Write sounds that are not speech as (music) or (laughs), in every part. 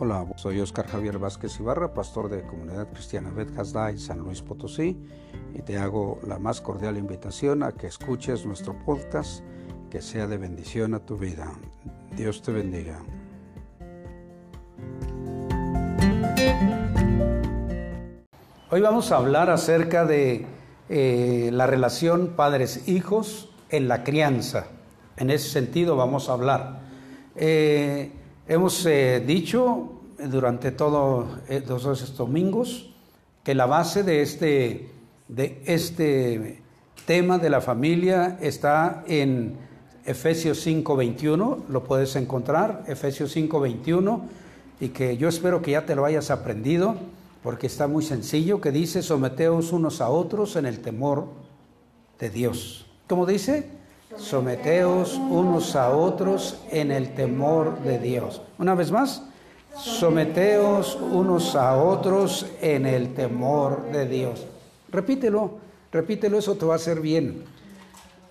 Hola, soy Oscar Javier Vázquez Ibarra, pastor de Comunidad Cristiana Bet en San Luis Potosí, y te hago la más cordial invitación a que escuches nuestro podcast, que sea de bendición a tu vida. Dios te bendiga. Hoy vamos a hablar acerca de eh, la relación padres-hijos en la crianza. En ese sentido vamos a hablar. Eh, Hemos eh, dicho durante todos estos domingos que la base de este, de este tema de la familia está en Efesios 5:21, lo puedes encontrar, Efesios 5:21, y que yo espero que ya te lo hayas aprendido, porque está muy sencillo, que dice, someteos unos a otros en el temor de Dios. ¿Cómo dice? Someteos unos a otros en el temor de Dios. Una vez más, someteos unos a otros en el temor de Dios. Repítelo, repítelo, eso te va a hacer bien.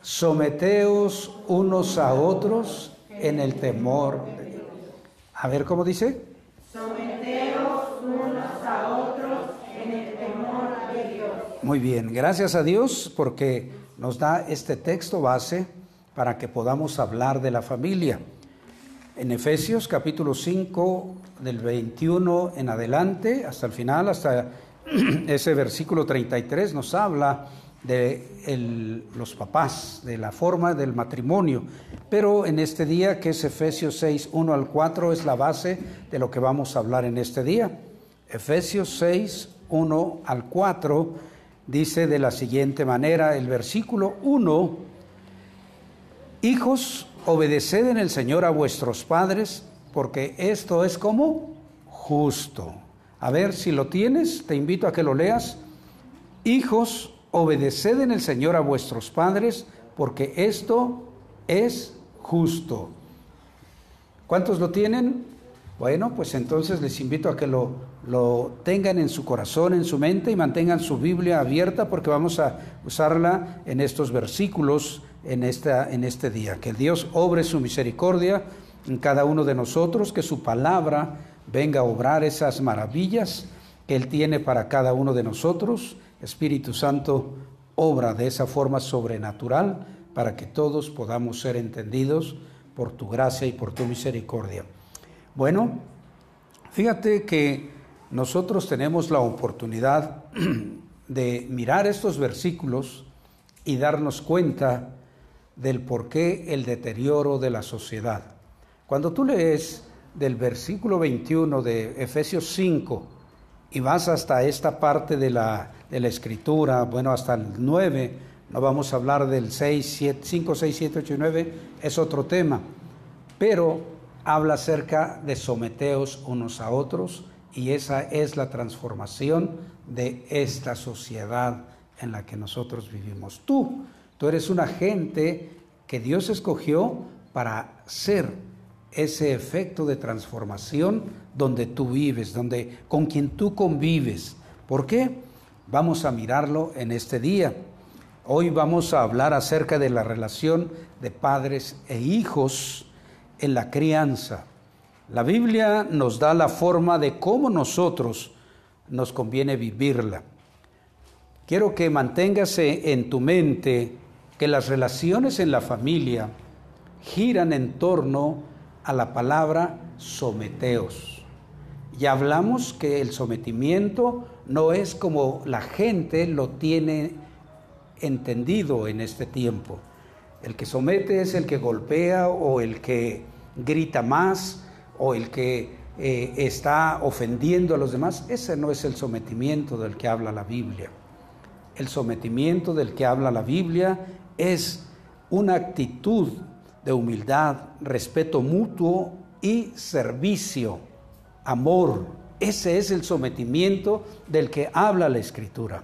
Someteos unos a otros en el temor de Dios. A ver, ¿cómo dice? Someteos unos a otros en el temor de Dios. Muy bien, gracias a Dios porque nos da este texto base para que podamos hablar de la familia. En Efesios capítulo 5, del 21 en adelante, hasta el final, hasta (clears throat) ese versículo 33, nos habla de los papás, de la forma del matrimonio. Pero en este día, que es Efesios 6, 1 al 4, es la base de lo que vamos a hablar en este día. Efesios 6, 1 al 4 dice de la siguiente manera, el versículo 1, Hijos, obedeced en el Señor a vuestros padres, porque esto es como justo. A ver si lo tienes, te invito a que lo leas. Hijos, obedeced en el Señor a vuestros padres, porque esto es justo. ¿Cuántos lo tienen? Bueno, pues entonces les invito a que lo, lo, tengan en su corazón, en su mente y mantengan su Biblia abierta porque vamos a usarla en estos versículos en, en este día. Que Dios obre su misericordia en cada uno de nosotros, que su palabra venga a obrar esas maravillas que Él tiene para cada uno de nosotros. Espíritu Santo, obra de esa forma sobrenatural para que todos podamos ser entendidos por tu gracia y por tu misericordia. Bueno, fíjate que nosotros tenemos la oportunidad (clears throat) de mirar estos versículos y darnos cuenta del por qué el deterioro de la sociedad. Cuando tú lees del versículo 21 de Efesios 5 y vas hasta esta parte de la, de la escritura, bueno, hasta el 9, no vamos a hablar del 6, 7, 5, 6, 7, 8 y 9, es otro tema, pero habla acerca de someteos unos a otros y esa es la transformación de esta sociedad en la que nosotros vivimos. Tú, tú eres una gente que Dios escogió para ser ese efecto de transformación donde tú vives, donde con quien tú convives. ¿Por qué? Vamos a mirarlo en este día. Hoy vamos a hablar acerca de la relación de padres e hijos en la crianza. La Biblia nos da la forma de cómo nosotros nos conviene vivirla. Quiero que manténgase en tu mente que las relaciones en la familia giran en torno a la palabra someteos. Ya hablamos que el sometimiento no es como la gente lo tiene entendido en este tiempo. El que somete es el que golpea o el que grita más o el que eh, está ofendiendo a los demás. Ese no es el sometimiento del que habla la Biblia. El sometimiento del que habla la Biblia es una actitud de humildad, respeto mutuo y servicio, amor. Ese es el sometimiento del que habla la Escritura.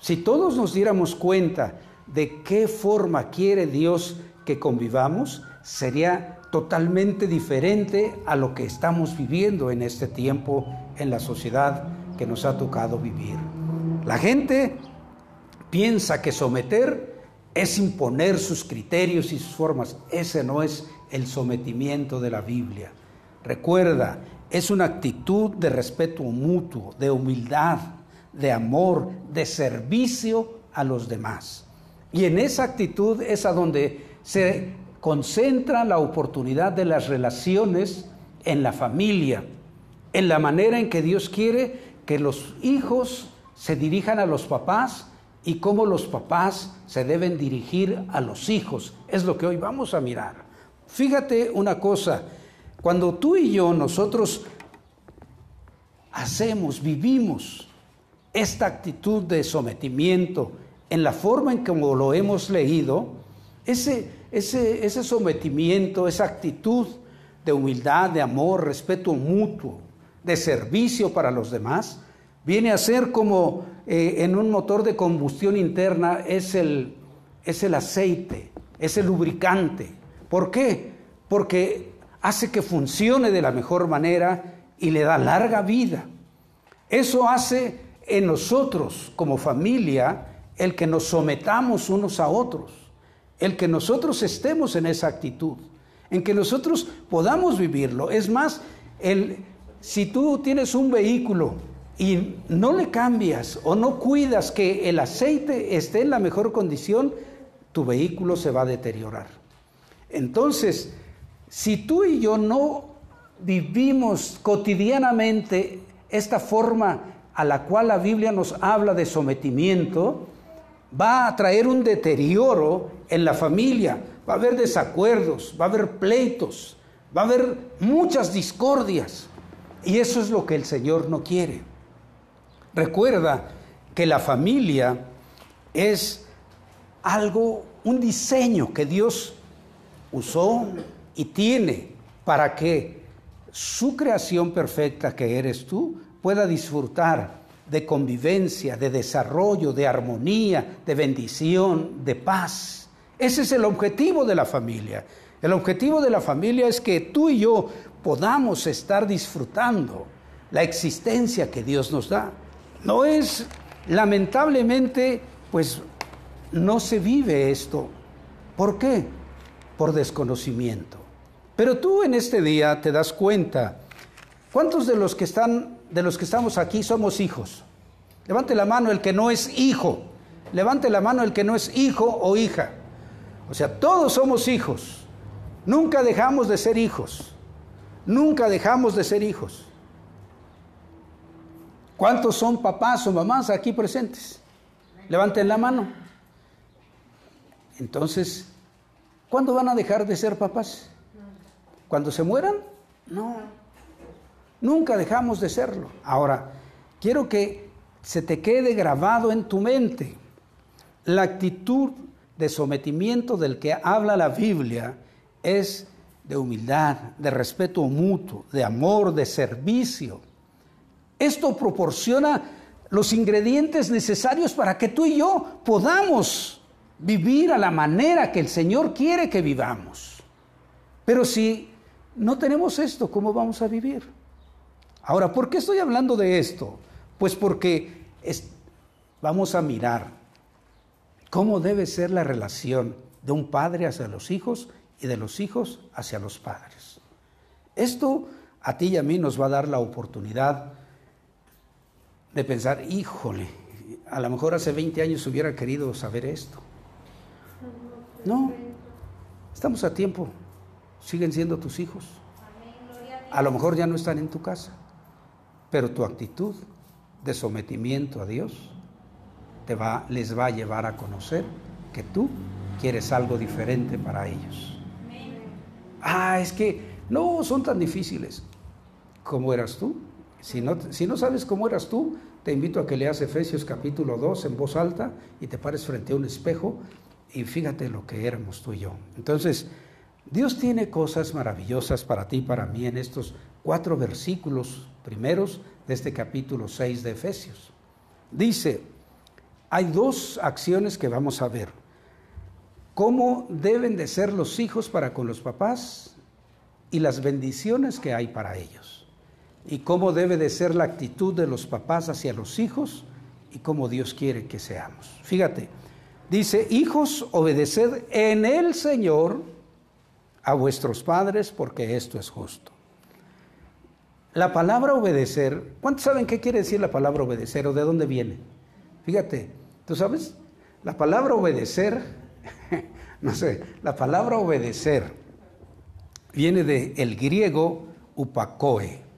Si todos nos diéramos cuenta de qué forma quiere Dios que convivamos, sería totalmente diferente a lo que estamos viviendo en este tiempo en la sociedad que nos ha tocado vivir. La gente piensa que someter es imponer sus criterios y sus formas. Ese no es el sometimiento de la Biblia. Recuerda, es una actitud de respeto mutuo, de humildad, de amor, de servicio a los demás. Y en esa actitud es a donde se concentra la oportunidad de las relaciones en la familia, en la manera en que Dios quiere que los hijos se dirijan a los papás y cómo los papás se deben dirigir a los hijos. Es lo que hoy vamos a mirar. Fíjate una cosa, cuando tú y yo, nosotros hacemos, vivimos esta actitud de sometimiento en la forma en que lo hemos leído, ese, ese, ese sometimiento, esa actitud de humildad, de amor, respeto mutuo, de servicio para los demás, viene a ser como eh, en un motor de combustión interna es el, es el aceite, es el lubricante. ¿Por qué? Porque hace que funcione de la mejor manera y le da larga vida. Eso hace en nosotros como familia el que nos sometamos unos a otros, el que nosotros estemos en esa actitud, en que nosotros podamos vivirlo. Es más, el, si tú tienes un vehículo y no le cambias o no cuidas que el aceite esté en la mejor condición, tu vehículo se va a deteriorar. Entonces, si tú y yo no vivimos cotidianamente esta forma a la cual la Biblia nos habla de sometimiento, va a traer un deterioro en la familia, va a haber desacuerdos, va a haber pleitos, va a haber muchas discordias. Y eso es lo que el Señor no quiere. Recuerda que la familia es algo, un diseño que Dios usó y tiene para que su creación perfecta que eres tú pueda disfrutar de convivencia, de desarrollo, de armonía, de bendición, de paz. Ese es el objetivo de la familia. El objetivo de la familia es que tú y yo podamos estar disfrutando la existencia que Dios nos da. No es, lamentablemente, pues no se vive esto. ¿Por qué? Por desconocimiento. Pero tú en este día te das cuenta, ¿cuántos de los que están de los que estamos aquí somos hijos? Levante la mano el que no es hijo. Levante la mano el que no es hijo o hija. O sea, todos somos hijos. Nunca dejamos de ser hijos. Nunca dejamos de ser hijos. ¿Cuántos son papás o mamás aquí presentes? Levanten la mano. Entonces, ¿cuándo van a dejar de ser papás? ¿Cuando se mueran? No. Nunca dejamos de serlo. Ahora, quiero que se te quede grabado en tu mente la actitud de sometimiento del que habla la Biblia es de humildad, de respeto mutuo, de amor, de servicio. Esto proporciona los ingredientes necesarios para que tú y yo podamos vivir a la manera que el Señor quiere que vivamos. Pero si no tenemos esto, ¿cómo vamos a vivir? Ahora, ¿por qué estoy hablando de esto? Pues porque vamos a mirar cómo debe ser la relación de un padre hacia los hijos y de los hijos hacia los padres. Esto a ti y a mí nos va a dar la oportunidad de pensar, híjole, a lo mejor hace 20 años hubiera querido saber esto. No, estamos a tiempo, siguen siendo tus hijos. A lo mejor ya no están en tu casa, pero tu actitud de sometimiento a Dios te va, les va a llevar a conocer que tú quieres algo diferente para ellos. Ah, es que no son tan difíciles. como eras tú? Si no, si no sabes cómo eras tú, te invito a que leas Efesios capítulo 2 en voz alta y te pares frente a un espejo y fíjate lo que éramos tú y yo. Entonces, Dios tiene cosas maravillosas para ti y para mí en estos cuatro versículos primeros de este capítulo 6 de Efesios. Dice, hay dos acciones que vamos a ver. ¿Cómo deben de ser los hijos para con los papás y las bendiciones que hay para ellos? Y cómo debe de ser la actitud de los papás hacia los hijos y cómo Dios quiere que seamos. Fíjate, dice, hijos, obedeced en el Señor a vuestros padres porque esto es justo. La palabra obedecer, ¿cuántos saben qué quiere decir la palabra obedecer o de dónde viene? Fíjate, ¿tú sabes? La palabra obedecer, (laughs) no sé, la palabra obedecer viene del el griego upakoe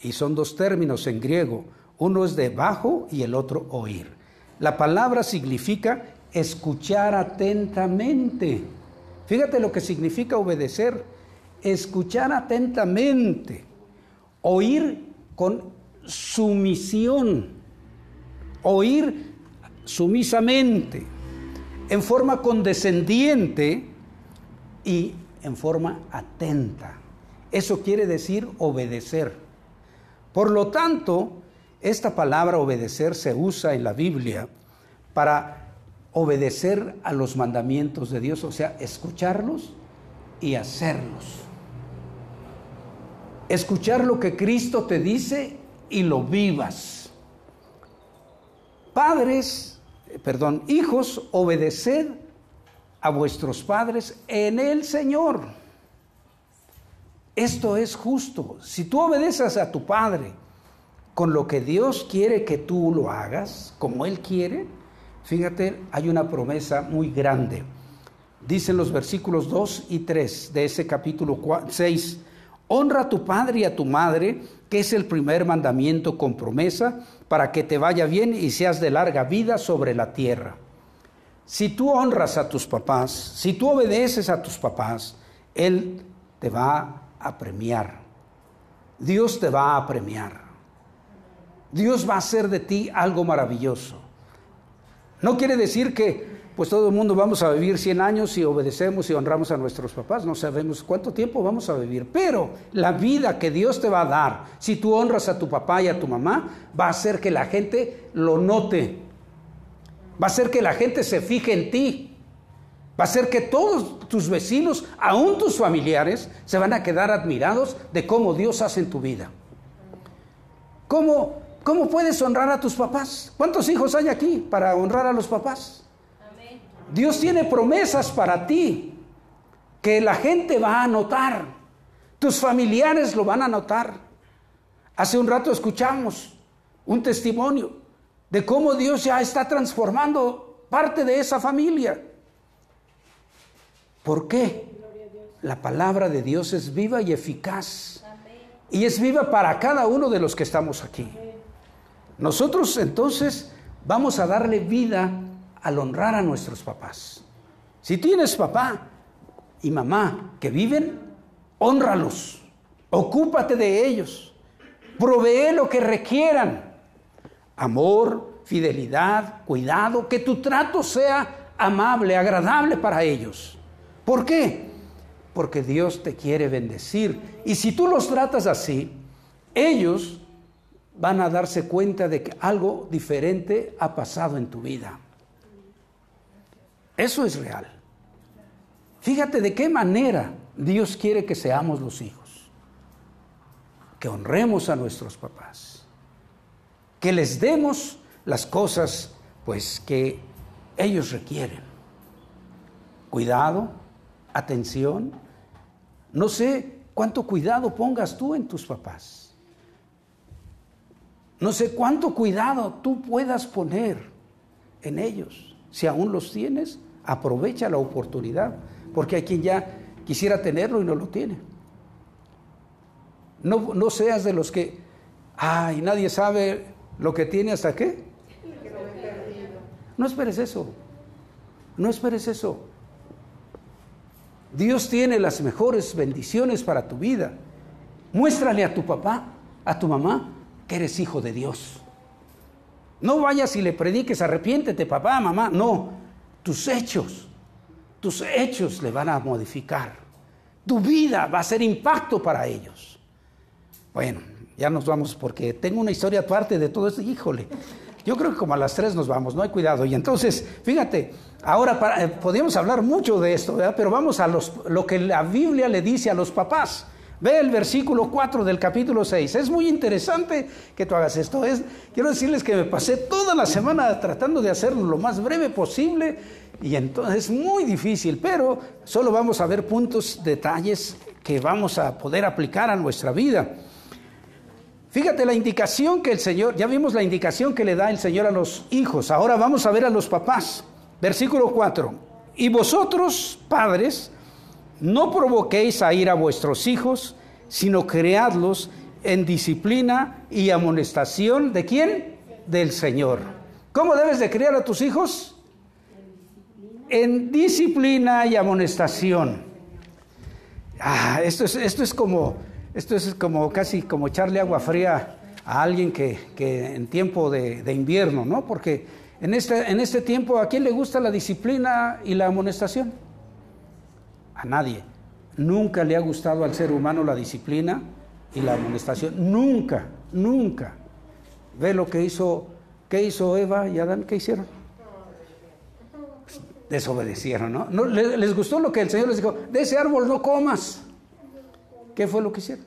y son dos términos en griego, uno es de bajo y el otro oír. La palabra significa escuchar atentamente. Fíjate lo que significa obedecer, escuchar atentamente, oír con sumisión, oír sumisamente, en forma condescendiente y en forma atenta. Eso quiere decir obedecer. Por lo tanto, esta palabra obedecer se usa en la Biblia para obedecer a los mandamientos de Dios, o sea, escucharlos y hacerlos. Escuchar lo que Cristo te dice y lo vivas. Padres, eh, perdón, hijos, obedeced a vuestros padres en el Señor. Esto es justo. Si tú obedeces a tu padre con lo que Dios quiere que tú lo hagas, como Él quiere, fíjate, hay una promesa muy grande. Dicen los versículos 2 y 3 de ese capítulo 6, honra a tu padre y a tu madre, que es el primer mandamiento con promesa, para que te vaya bien y seas de larga vida sobre la tierra. Si tú honras a tus papás, si tú obedeces a tus papás, Él te va a premiar. Dios te va a premiar. Dios va a hacer de ti algo maravilloso. No quiere decir que pues todo el mundo vamos a vivir 100 años si obedecemos y honramos a nuestros papás. No sabemos cuánto tiempo vamos a vivir. Pero la vida que Dios te va a dar, si tú honras a tu papá y a tu mamá, va a hacer que la gente lo note va a hacer que la gente se fije en ti. Va a hacer que todos tus vecinos, aún tus familiares, se van a quedar admirados de cómo Dios hace en tu vida. ¿Cómo, cómo puedes honrar a tus papás? ¿Cuántos hijos hay aquí para honrar a los papás? Dios tiene promesas para ti que la gente va a notar. Tus familiares lo van a notar. Hace un rato escuchamos un testimonio de cómo Dios ya está transformando parte de esa familia. ¿Por qué? La palabra de Dios es viva y eficaz. Y es viva para cada uno de los que estamos aquí. Nosotros entonces vamos a darle vida al honrar a nuestros papás. Si tienes papá y mamá que viven, honralos, ocúpate de ellos, provee lo que requieran amor, fidelidad, cuidado, que tu trato sea amable, agradable para ellos. ¿Por qué? Porque Dios te quiere bendecir. Y si tú los tratas así, ellos van a darse cuenta de que algo diferente ha pasado en tu vida. Eso es real. Fíjate de qué manera Dios quiere que seamos los hijos. Que honremos a nuestros papás que les demos las cosas pues que ellos requieren. Cuidado, atención. No sé cuánto cuidado pongas tú en tus papás. No sé cuánto cuidado tú puedas poner en ellos. Si aún los tienes, aprovecha la oportunidad, porque hay quien ya quisiera tenerlo y no lo tiene. No, no seas de los que, ay, nadie sabe lo que tiene hasta qué. No esperes eso. No esperes eso. Dios tiene las mejores bendiciones para tu vida. Muéstrale a tu papá, a tu mamá, que eres hijo de Dios. No vayas y le prediques, arrepiéntete, papá, mamá. No, tus hechos, tus hechos le van a modificar. Tu vida va a ser impacto para ellos. Bueno, ya nos vamos porque tengo una historia aparte de todo esto. Híjole, yo creo que como a las tres nos vamos, no hay cuidado. Y entonces, fíjate, ahora eh, podríamos hablar mucho de esto, pero vamos a los, lo que la Biblia le dice a los papás. Ve el versículo 4 del capítulo 6. Es muy interesante que tú hagas esto. Es, quiero decirles que me pasé toda la semana tratando de hacerlo lo más breve posible y entonces es muy difícil, pero solo vamos a ver puntos, detalles que vamos a poder aplicar a nuestra vida. Fíjate la indicación que el Señor, ya vimos la indicación que le da el Señor a los hijos, ahora vamos a ver a los papás. Versículo 4. Y vosotros, padres, no provoquéis a ir a vuestros hijos, sino creadlos en disciplina y amonestación. ¿De quién? Del Señor. ¿Cómo debes de criar a tus hijos? En disciplina y amonestación. Ah, esto es, esto es como, esto es como casi como echarle agua fría a alguien que, en tiempo de, invierno, ¿no? Porque en este, en este tiempo, ¿a quién le gusta la disciplina y la amonestación? A nadie. Nunca le ha gustado al ser humano la disciplina y la amonestación. Nunca, nunca. Ve lo que hizo, ¿qué hizo Eva y Adán? ¿Qué hicieron? Desobedecieron, ¿no? ¿no? Les gustó lo que el Señor les dijo, de ese árbol no comas. ¿Qué fue lo que hicieron?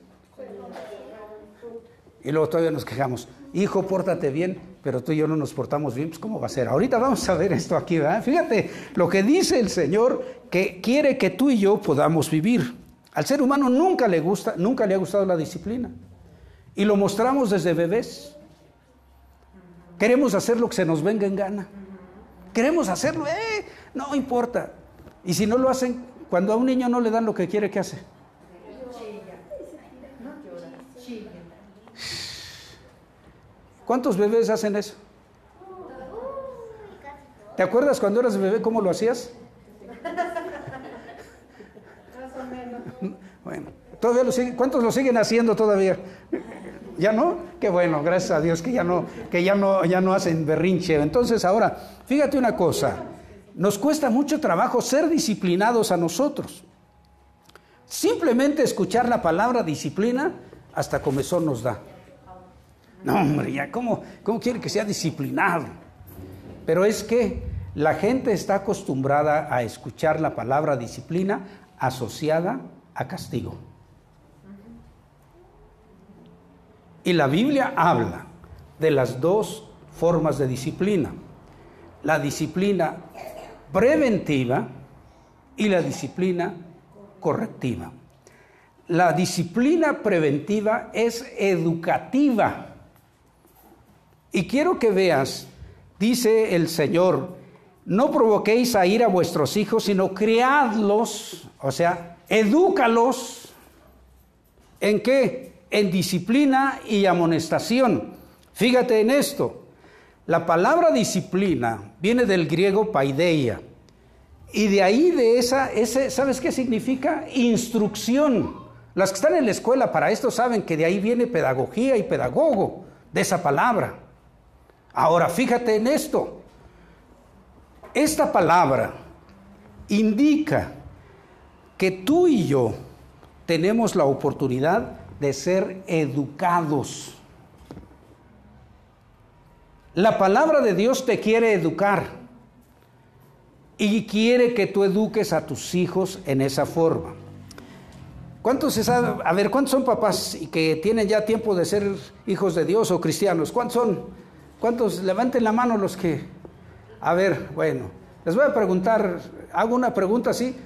Y luego todavía nos quejamos, hijo, pórtate bien, pero tú y yo no nos portamos bien, pues ¿cómo va a ser? Ahorita vamos a ver esto aquí, ¿verdad? Fíjate lo que dice el Señor que quiere que tú y yo podamos vivir. Al ser humano nunca le gusta, nunca le ha gustado la disciplina. Y lo mostramos desde bebés. Queremos hacer lo que se nos venga en gana. Queremos hacerlo, eh, no importa. Y si no lo hacen, cuando a un niño no le dan lo que quiere, ¿qué hace? ¿Cuántos bebés hacen eso? ¿Te acuerdas cuando eras bebé cómo lo hacías? Bueno, todavía lo siguen, ¿cuántos lo siguen haciendo todavía? ¿Ya no? Qué bueno, gracias a Dios que ya no, que ya no, ya no hacen berrinche. Entonces ahora, fíjate una cosa, nos cuesta mucho trabajo ser disciplinados a nosotros. Simplemente escuchar la palabra disciplina hasta comezón nos da. No, hombre, ya, ¿cómo, ¿cómo quiere que sea disciplinado? Pero es que la gente está acostumbrada a escuchar la palabra disciplina asociada a castigo. Y la Biblia habla de las dos formas de disciplina. La disciplina preventiva y la disciplina correctiva. La disciplina preventiva es educativa. Y quiero que veas, dice el Señor, no provoquéis a ir a vuestros hijos, sino criadlos, o sea, edúcalos. ¿En qué? En disciplina y amonestación. Fíjate en esto. La palabra disciplina viene del griego paideia. Y de ahí, de esa, ese, ¿sabes qué significa? Instrucción. Las que están en la escuela para esto saben que de ahí viene pedagogía y pedagogo, de esa palabra. Ahora, fíjate en esto. Esta palabra indica que tú y yo tenemos la oportunidad de ser educados. La palabra de Dios te quiere educar y quiere que tú eduques a tus hijos en esa forma. ¿Cuántos se sabe? A ver, ¿cuántos son papás que tienen ya tiempo de ser hijos de Dios o cristianos? ¿Cuántos son? ¿Cuántos? Levanten la mano los que... A ver, bueno, les voy a preguntar, hago una pregunta así.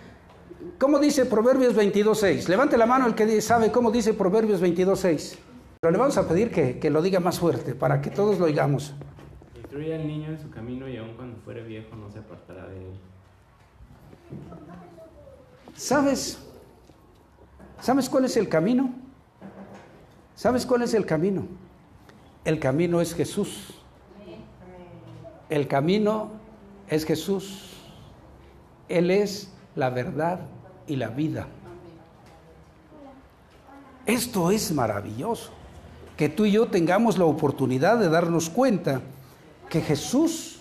¿Cómo dice Proverbios 22.6? Levante la mano el que sabe cómo dice Proverbios 22.6. Pero le vamos a pedir que, que, lo diga más fuerte para que todos lo oigamos. Instruye al niño en su camino y aun cuando fuere viejo no se apartará de él. ¿Sabes? ¿Sabes cuál es el camino? ¿Sabes cuál es el camino? El camino es Jesús. El camino es Jesús. Él es la verdad y la vida. Esto es maravilloso, que tú y yo tengamos la oportunidad de darnos cuenta que Jesús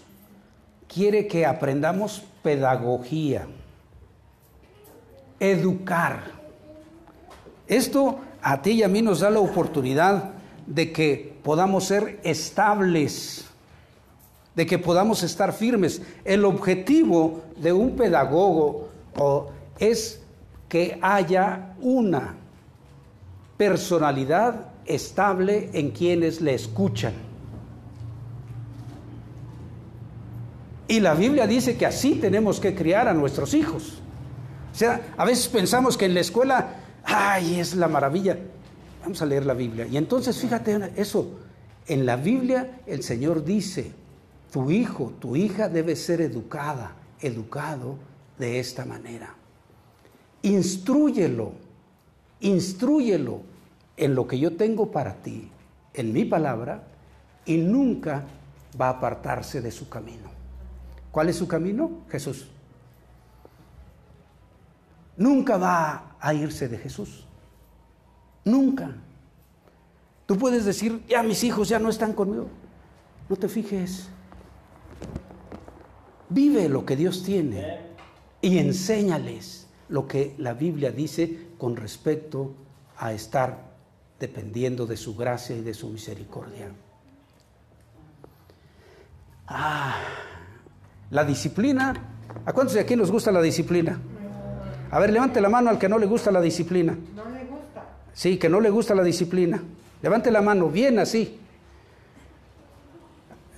quiere que aprendamos pedagogía, educar. Esto a ti y a mí nos da la oportunidad de que podamos ser estables de que podamos estar firmes. El objetivo de un pedagogo es que haya una personalidad estable en quienes le escuchan. Y la Biblia dice que así tenemos que criar a nuestros hijos. O sea, a veces pensamos que en la escuela, ay, es la maravilla. Vamos a leer la Biblia. Y entonces fíjate eso, en la Biblia el Señor dice, tu hijo, tu hija debe ser educada, educado de esta manera. Instrúyelo, instrúyelo en lo que yo tengo para ti, en mi palabra, y nunca va a apartarse de su camino. ¿Cuál es su camino? Jesús. Nunca va a irse de Jesús. Nunca. Tú puedes decir, ya mis hijos ya no están conmigo. No te fijes. Vive lo que Dios tiene y enséñales lo que la Biblia dice con respecto a estar dependiendo de su gracia y de su misericordia. Ah, la disciplina. ¿A cuántos de aquí nos gusta la disciplina? A ver, levante la mano al que no le gusta la disciplina. No le gusta. Sí, que no le gusta la disciplina. Levante la mano, bien así.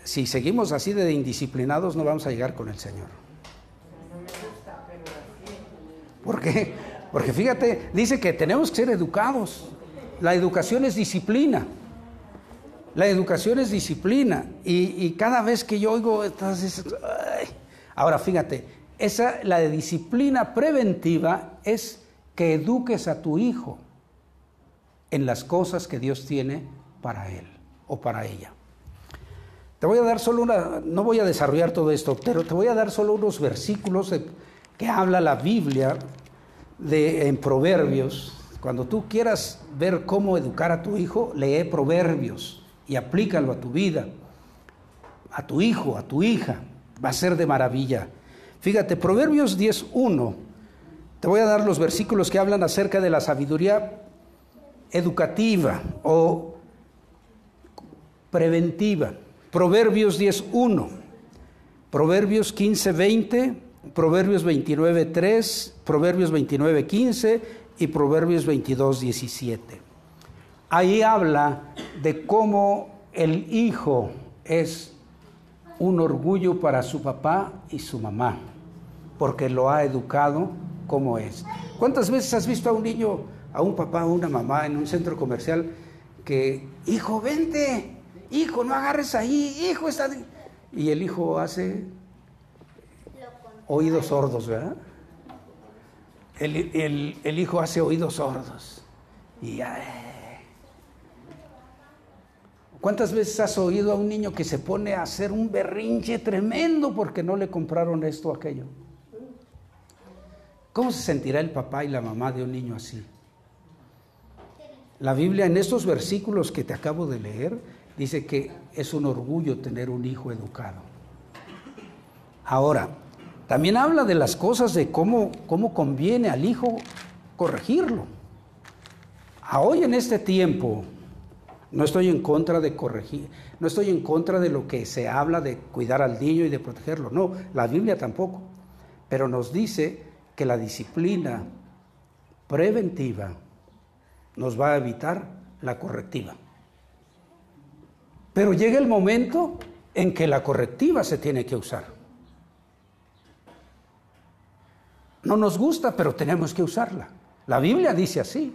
Si seguimos así de indisciplinados, no vamos a llegar con el Señor. ¿Por qué? Porque fíjate, dice que tenemos que ser educados. La educación es disciplina. La educación es disciplina. Y, cada vez que yo oigo estas... Ahora fíjate, esa, la de disciplina preventiva es que eduques a tu hijo en las cosas que Dios tiene para él o para ella. Te voy a dar solo una, no voy a desarrollar todo esto, pero te voy a dar solo unos versículos que habla la Biblia de, en Proverbios. Cuando tú quieras ver cómo educar a tu hijo, lee Proverbios y aplícalo a tu vida, a tu hijo, a tu hija. Va a ser de maravilla. Fíjate, Proverbios 10.1. Te voy a dar los versículos que hablan acerca de la sabiduría educativa o preventiva. Proverbios 10.1, Proverbios 15.20, Proverbios 29.3, Proverbios 29.15 y Proverbios 22.17. Ahí habla de cómo el hijo es un orgullo para su papá y su mamá, porque lo ha educado como es. ¿Cuántas veces has visto a un niño, a un papá o una mamá en un centro comercial que, hijo, vente, hijo, no agarres ahí, hijo, está... Y el hijo hace oídos sordos, ¿verdad? El, hijo hace oídos sordos. Y ¿Cuántas veces has oído a un niño que se pone a hacer un berrinche tremendo porque no le compraron esto o aquello? ¿Cómo se sentirá el papá y la mamá de un niño así? La Biblia en estos versículos que te acabo de leer dice que es un orgullo tener un hijo educado. Ahora, también habla de las cosas de cómo, cómo conviene al hijo corregirlo. Hoy en este tiempo, no estoy en contra de corregir, no estoy en contra de lo que se habla de cuidar al niño y de protegerlo, no, la Biblia tampoco, pero nos dice que la disciplina preventiva nos va a evitar la correctiva. Pero llega el momento en que la correctiva se tiene que usar. No nos gusta, pero tenemos que usarla. La Biblia dice así.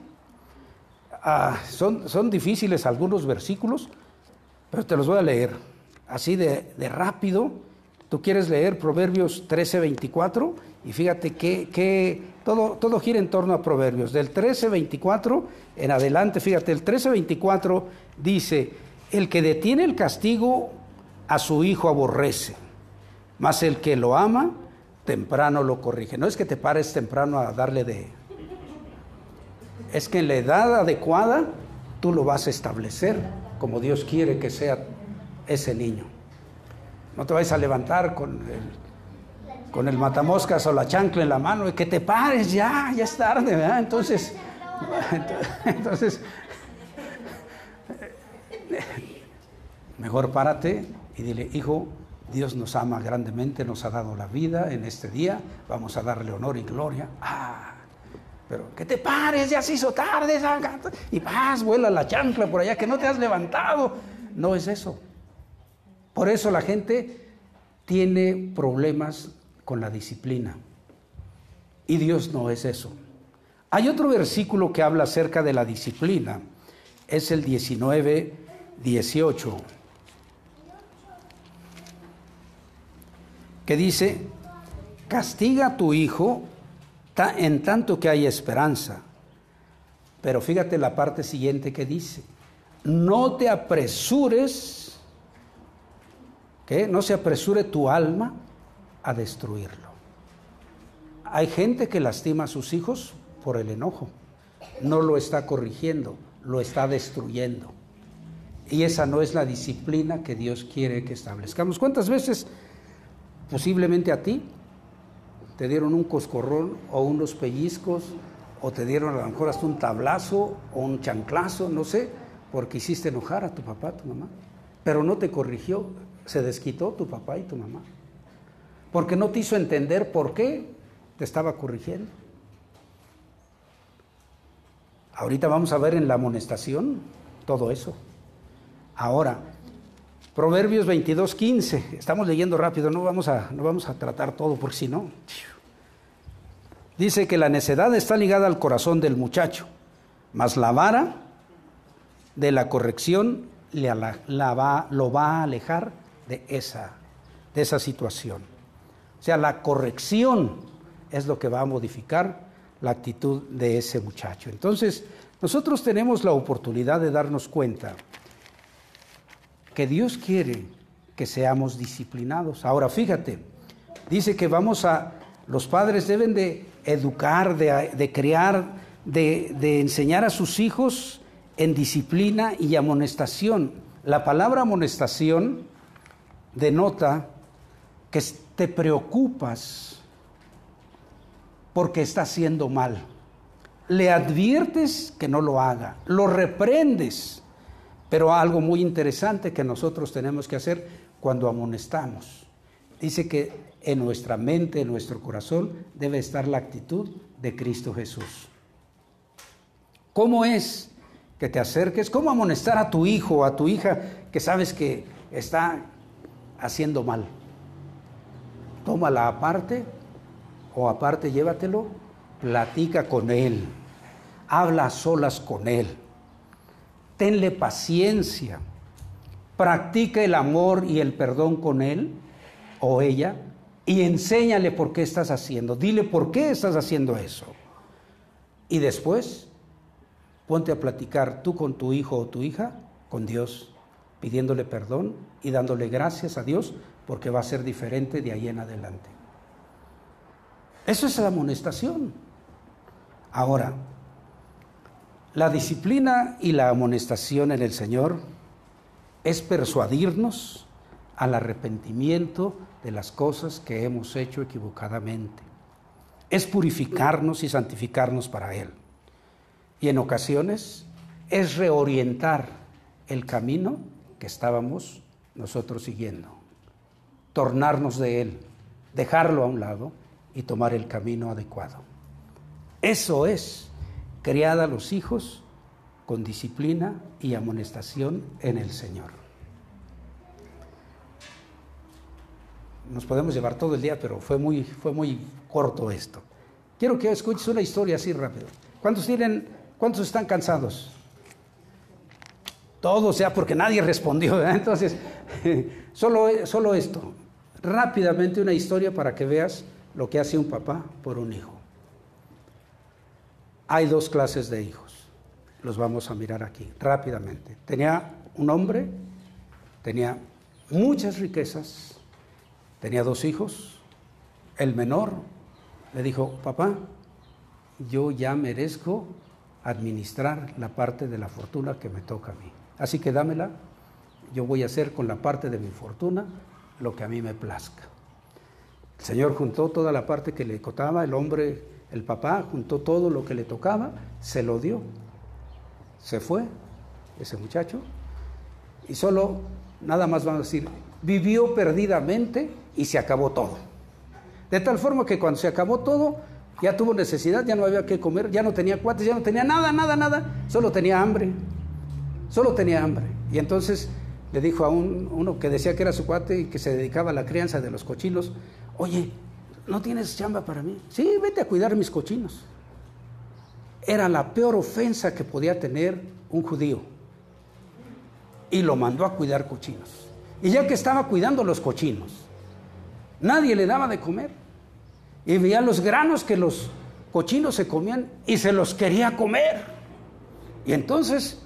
Ah, son, son difíciles algunos versículos, pero te los voy a leer así de, rápido. Tú quieres leer Proverbios 13, 24 y fíjate que, todo, todo gira en torno a Proverbios. Del 13, 24 en adelante, fíjate, el 13, 24 dice, el que detiene el castigo a su hijo aborrece, mas el que lo ama temprano lo corrige. No es que te pares temprano a darle de, es que en la edad adecuada tú lo vas a establecer como Dios quiere que sea ese niño. No te vayas a levantar con el, con el matamoscas o la chancla en la mano y que te pares ya, ya es tarde, ¿verdad? Entonces, (laughs) entonces, mejor párate y dile, hijo, Dios nos ama grandemente, nos ha dado la vida en este día, vamos a darle honor y gloria. Ah, pero que te pares, ya se hizo tarde, y vas, vuela la chancla por allá, que no te has levantado. No es eso. Por eso la gente tiene problemas con la disciplina. Y Dios no es eso. Hay otro versículo que habla acerca de la disciplina es el 19, 18, que dice, castiga a tu hijo en tanto que hay esperanza. Pero fíjate la parte siguiente que dice, no te apresures, que no se apresure tu alma a destruirlo. Hay gente que lastima a sus hijos por el enojo, no lo está corrigiendo, lo está destruyendo. Y esa no es la disciplina que Dios quiere que establezcamos. ¿Cuántas veces posiblemente a ti te dieron un coscorrón o unos pellizcos o te dieron a lo mejor hasta un tablazo o un chanclazo, no sé, porque hiciste enojar a tu papá, a tu mamá. Pero no te corrigió, se desquitó tu papá y tu mamá. Porque no te hizo entender por qué te estaba corrigiendo. Ahorita vamos a ver en la amonestación todo eso. Ahora, Proverbios 22, 15. Estamos leyendo rápido, no vamos a, no vamos a tratar todo, porque si no. Dice que la necedad está ligada al corazón del muchacho, mas la vara de la corrección le va, lo va a alejar de esa, de esa situación. O sea, la corrección es lo que va a modificar la actitud de ese muchacho. Entonces, nosotros tenemos la oportunidad de darnos cuenta que Dios quiere que seamos disciplinados. Ahora, fíjate, dice que vamos a, los padres deben de educar, de, crear, de, de enseñar a sus hijos en disciplina y amonestación. La palabra amonestación denota que te preocupas porque está haciendo mal. Le adviertes que no lo haga, lo reprendes. Pero algo muy interesante que nosotros tenemos que hacer cuando amonestamos. Dice que en nuestra mente, en nuestro corazón, debe estar la actitud de Cristo Jesús. ¿Cómo es que te acerques? ¿Cómo amonestar a tu hijo o a tu hija que sabes que está haciendo mal? Tómala aparte o aparte llévatelo, platica con él, habla a solas con él, tenle paciencia, practica el amor y el perdón con él o ella y enséñale por qué estás haciendo, dile por qué estás haciendo eso. Y después ponte a platicar tú con tu hijo o tu hija, con Dios, pidiéndole perdón y dándole gracias a Dios porque va a ser diferente de ahí en adelante. Eso es la amonestación. Ahora, la disciplina y la amonestación en el Señor es persuadirnos al arrepentimiento de las cosas que hemos hecho equivocadamente. Es purificarnos y santificarnos para Él. Y en ocasiones es reorientar el camino que estábamos nosotros siguiendo. Tornarnos de Él, dejarlo a un lado y tomar el camino adecuado. Eso es criar a los hijos con disciplina y amonestación en el Señor. Nos podemos llevar todo el día, pero fue muy, fue muy corto esto. Quiero que escuches una historia así rápido. ¿Cuántos tienen, cuántos están cansados? Todos, sea porque nadie respondió. Entonces, (laughs) solo, solo esto. Rápidamente una historia para que veas lo que hace un papá por un hijo. Hay dos clases de hijos. Los vamos a mirar aquí rápidamente. Tenía un hombre, tenía muchas riquezas, tenía dos hijos. El menor le dijo, papá, yo ya merezco administrar la parte de la fortuna que me toca a mí. Así que dámela, yo voy a hacer con la parte de mi fortuna lo que a mí me plazca. El Señor juntó toda la parte que le tocaba, el hombre, el papá, juntó todo lo que le tocaba, se lo dio. Se fue ese muchacho y solo, nada más vamos a decir, vivió perdidamente y se acabó todo. De tal forma que cuando se acabó todo, ya tuvo necesidad, ya no había que comer, ya no tenía cuates, ya no tenía nada, nada, nada, solo tenía hambre, solo tenía hambre. Y entonces le dijo a un, uno que decía que era su cuate y que se dedicaba a la crianza de los cochinos, oye, ¿no tienes chamba para mí? Sí, vete a cuidar mis cochinos. Era la peor ofensa que podía tener un judío, y lo mandó a cuidar cochinos. Y ya que estaba cuidando los cochinos, nadie le daba de comer. Y veía los granos que los cochinos se comían y se los quería comer. Y entonces,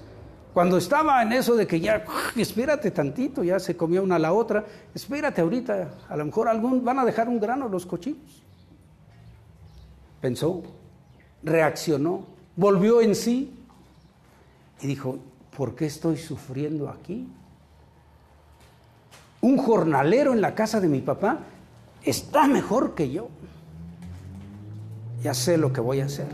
cuando estaba en eso de que ya, espérate tantito, ya se comía una a la otra, espérate ahorita, a lo mejor algún, van a dejar un grano los cochinos. Pensó, reaccionó, volvió en sí y dijo, ¿por qué estoy sufriendo aquí? Un jornalero en la casa de mi papá está mejor que yo. Ya sé lo que voy a hacer.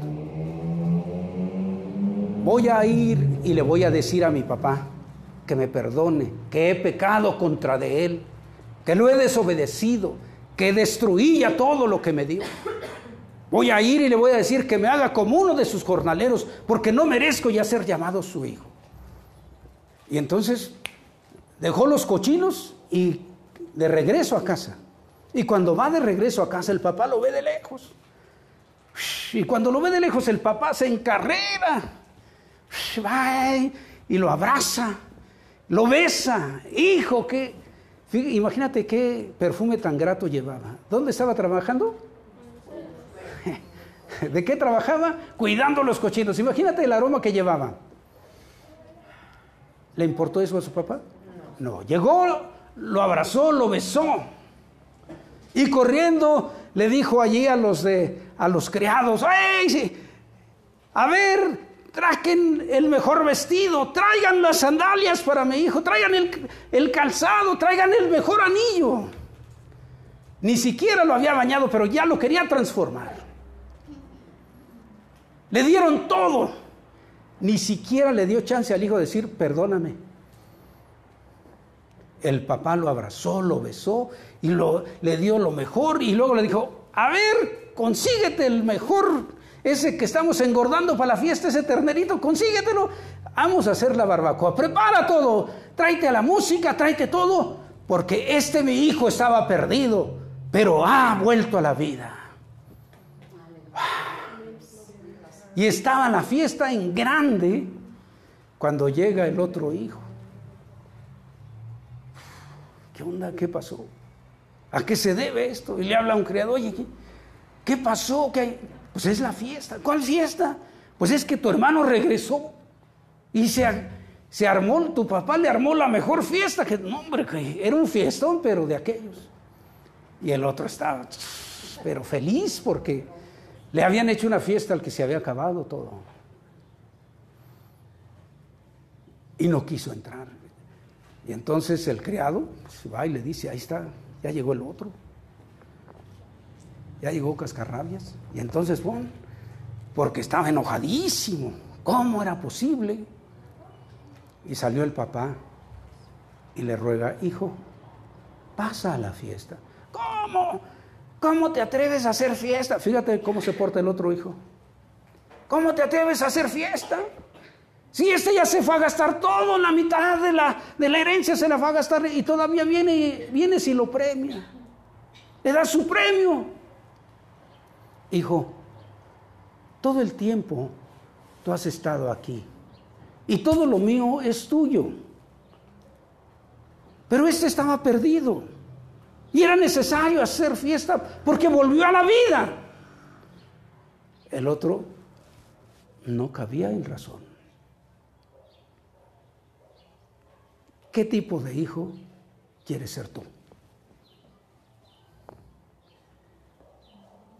Voy a ir y le voy a decir a mi papá que me perdone, que he pecado contra de él, que lo he desobedecido, que destruía todo lo que me dio. Voy a ir y le voy a decir que me haga como uno de sus jornaleros, porque no merezco ya ser llamado su hijo. Y entonces dejó los cochinos y de regreso a casa. Y cuando va de regreso a casa, el papá lo ve de lejos. Y cuando lo ve de lejos, el papá se encarrera. Y lo abraza, lo besa. Hijo, que imagínate qué perfume tan grato llevaba. ¿Dónde estaba trabajando? (laughs) ¿De qué trabajaba? Cuidando los cochinos. Imagínate el aroma que llevaba. ¿Le importó eso a su papá? No. Llegó, lo abrazó, lo besó. Y corriendo le dijo allí a los, de, a los criados, ¡Ay! A ver, traigan el mejor vestido, traigan las sandalias para mi hijo, traigan el, el calzado, traigan el mejor anillo. Ni siquiera lo había bañado, pero ya lo quería transformar. Le dieron todo ni siquiera le dio chance al hijo de decir, perdóname. El papá lo abrazó, lo besó y lo, le dio lo mejor y luego le dijo, a ver, consíguete el mejor, ese que estamos engordando para la fiesta, ese ternerito, consíguetelo. Vamos a hacer la barbacoa, prepara todo, tráete la música, tráete todo, porque este mi hijo estaba perdido, pero ha vuelto a la vida. Y estaba la fiesta en grande cuando llega el otro hijo. ¿Qué onda? ¿Qué pasó? ¿A qué se debe esto? Y le habla a un criado, oye, ¿qué, pasó? ¿Qué Pues es la fiesta. ¿Cuál fiesta? Pues es que tu hermano regresó y se, se armó, tu papá le armó la mejor fiesta, que no, hombre, que era un fiestón, pero de aquellos. Y el otro estaba, pero feliz porque le habían hecho una fiesta al que se había acabado todo. Y no quiso entrar. Y entonces el criado va y le dice, ahí está, ya llegó el otro. Ya llegó Cascarrabias. Y entonces, bueno, porque estaba enojadísimo. ¿Cómo era posible? Y salió el papá y le ruega, hijo, pasa a la fiesta. ¿Cómo? ¿Cómo te atreves a hacer fiesta? Fíjate cómo se porta el otro hijo. ¿Cómo te atreves a hacer fiesta? Si este ya se fue a gastar todo, la mitad de la, de la herencia se la va a gastar y todavía viene, viene si lo premia. Le da su premio. Hijo, todo el tiempo tú has estado aquí y todo lo mío es tuyo. Pero este estaba perdido. Y era necesario hacer fiesta porque volvió a la vida. El otro no cabía en razón. ¿Qué tipo de hijo quieres ser tú?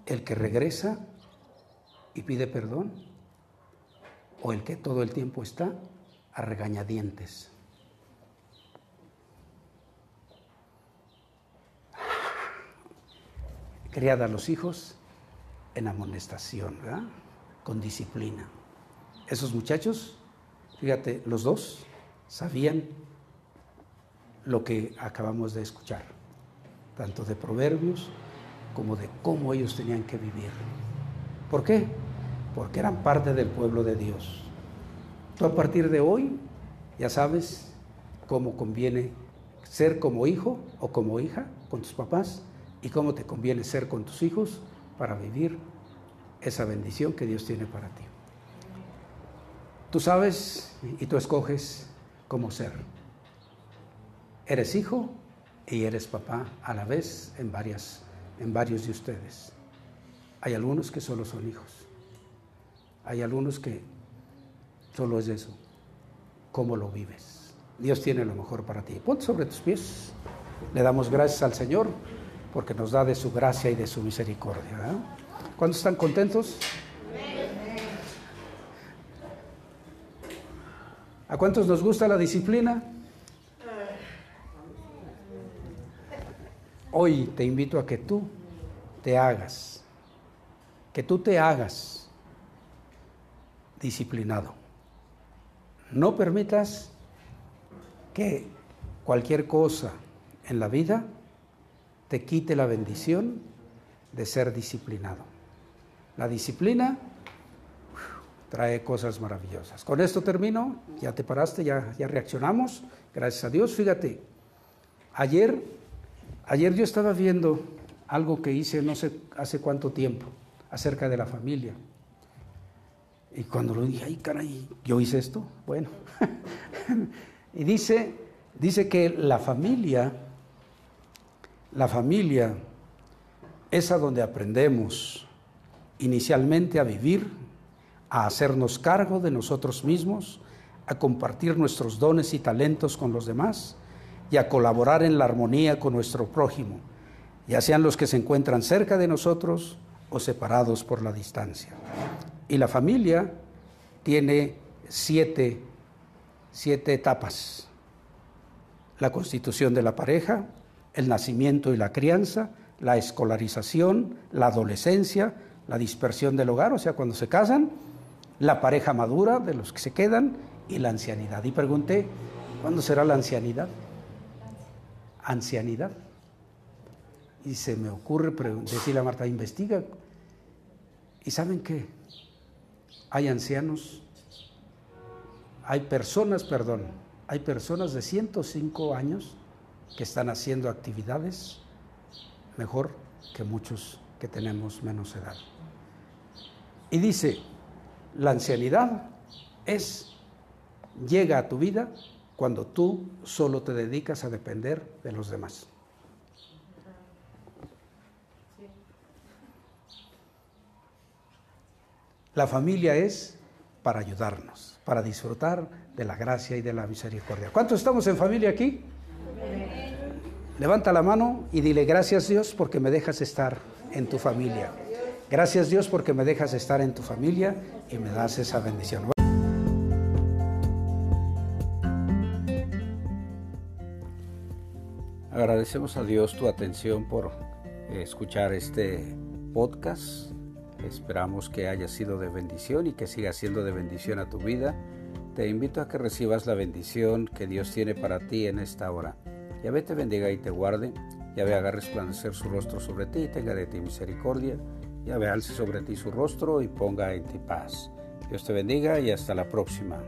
¿El que regresa y pide perdón? ¿O el que todo el tiempo está a regañadientes? criada a los hijos en amonestación, ¿verdad? Con disciplina. Esos muchachos, fíjate, los dos sabían lo que acabamos de escuchar, tanto de proverbios como de cómo ellos tenían que vivir. ¿Por qué? Porque eran parte del pueblo de Dios. Tú a partir de hoy ya sabes cómo conviene ser como hijo o como hija con tus papás y cómo te conviene ser con tus hijos para vivir esa bendición que Dios tiene para ti. Tú sabes y tú escoges cómo ser. Eres hijo y eres papá a la vez en, varias, en varios de ustedes. Hay algunos que solo son hijos. Hay algunos que solo es eso. ¿Cómo lo vives? Dios tiene lo mejor para ti. Ponte sobre tus pies. Le damos gracias al Señor porque nos da de su gracia y de su misericordia. ¿eh? ¿Cuántos están contentos? ¿A cuántos nos gusta la disciplina? Hoy te invito a que tú te hagas, que tú te hagas disciplinado. No permitas que cualquier cosa en la vida te quite la bendición de ser disciplinado. La disciplina trae cosas maravillosas. Con esto termino, ya te paraste, ya, ya reaccionamos, gracias a Dios. Fíjate, ayer, ayer yo estaba viendo algo que hice no sé hace cuánto tiempo acerca de la familia. Y cuando lo dije, ay caray, yo hice esto, bueno. (laughs) y dice, dice que la familia, la familia es a donde aprendemos inicialmente a vivir, a hacernos cargo de nosotros mismos, a compartir nuestros dones y talentos con los demás y a colaborar en la armonía con nuestro prójimo, ya sean los que se encuentran cerca de nosotros o separados por la distancia. Y la familia tiene siete, siete etapas. La constitución de la pareja, el nacimiento y la crianza, la escolarización, la adolescencia, la dispersión del hogar, o sea, cuando se casan, la pareja madura de los que se quedan y la ancianidad. Y pregunté, ¿cuándo será la ancianidad? Ancianidad. Y se me ocurre decirle a Marta, investiga. ¿Y saben qué? Hay ancianos, hay personas, perdón, hay personas de 105 años que están haciendo actividades mejor que muchos que tenemos menos edad. Y dice, la ancianidad es, llega a tu vida cuando tú solo te dedicas a depender de los demás. La familia es para ayudarnos, para disfrutar de la gracia y de la misericordia. ¿Cuántos estamos en familia aquí? Levanta la mano y dile gracias Dios porque me dejas estar en tu familia. Gracias Dios porque me dejas estar en tu familia y me das esa bendición. Agradecemos a Dios tu atención por escuchar este podcast. Esperamos que haya sido de bendición y que siga siendo de bendición a tu vida. Te invito a que recibas la bendición que Dios tiene para ti en esta hora. Yahvé te bendiga y te guarde. Yahvé haga resplandecer su rostro sobre ti y tenga de ti misericordia ya alce sobre ti su rostro y ponga en ti paz. Dios te bendiga y hasta la próxima.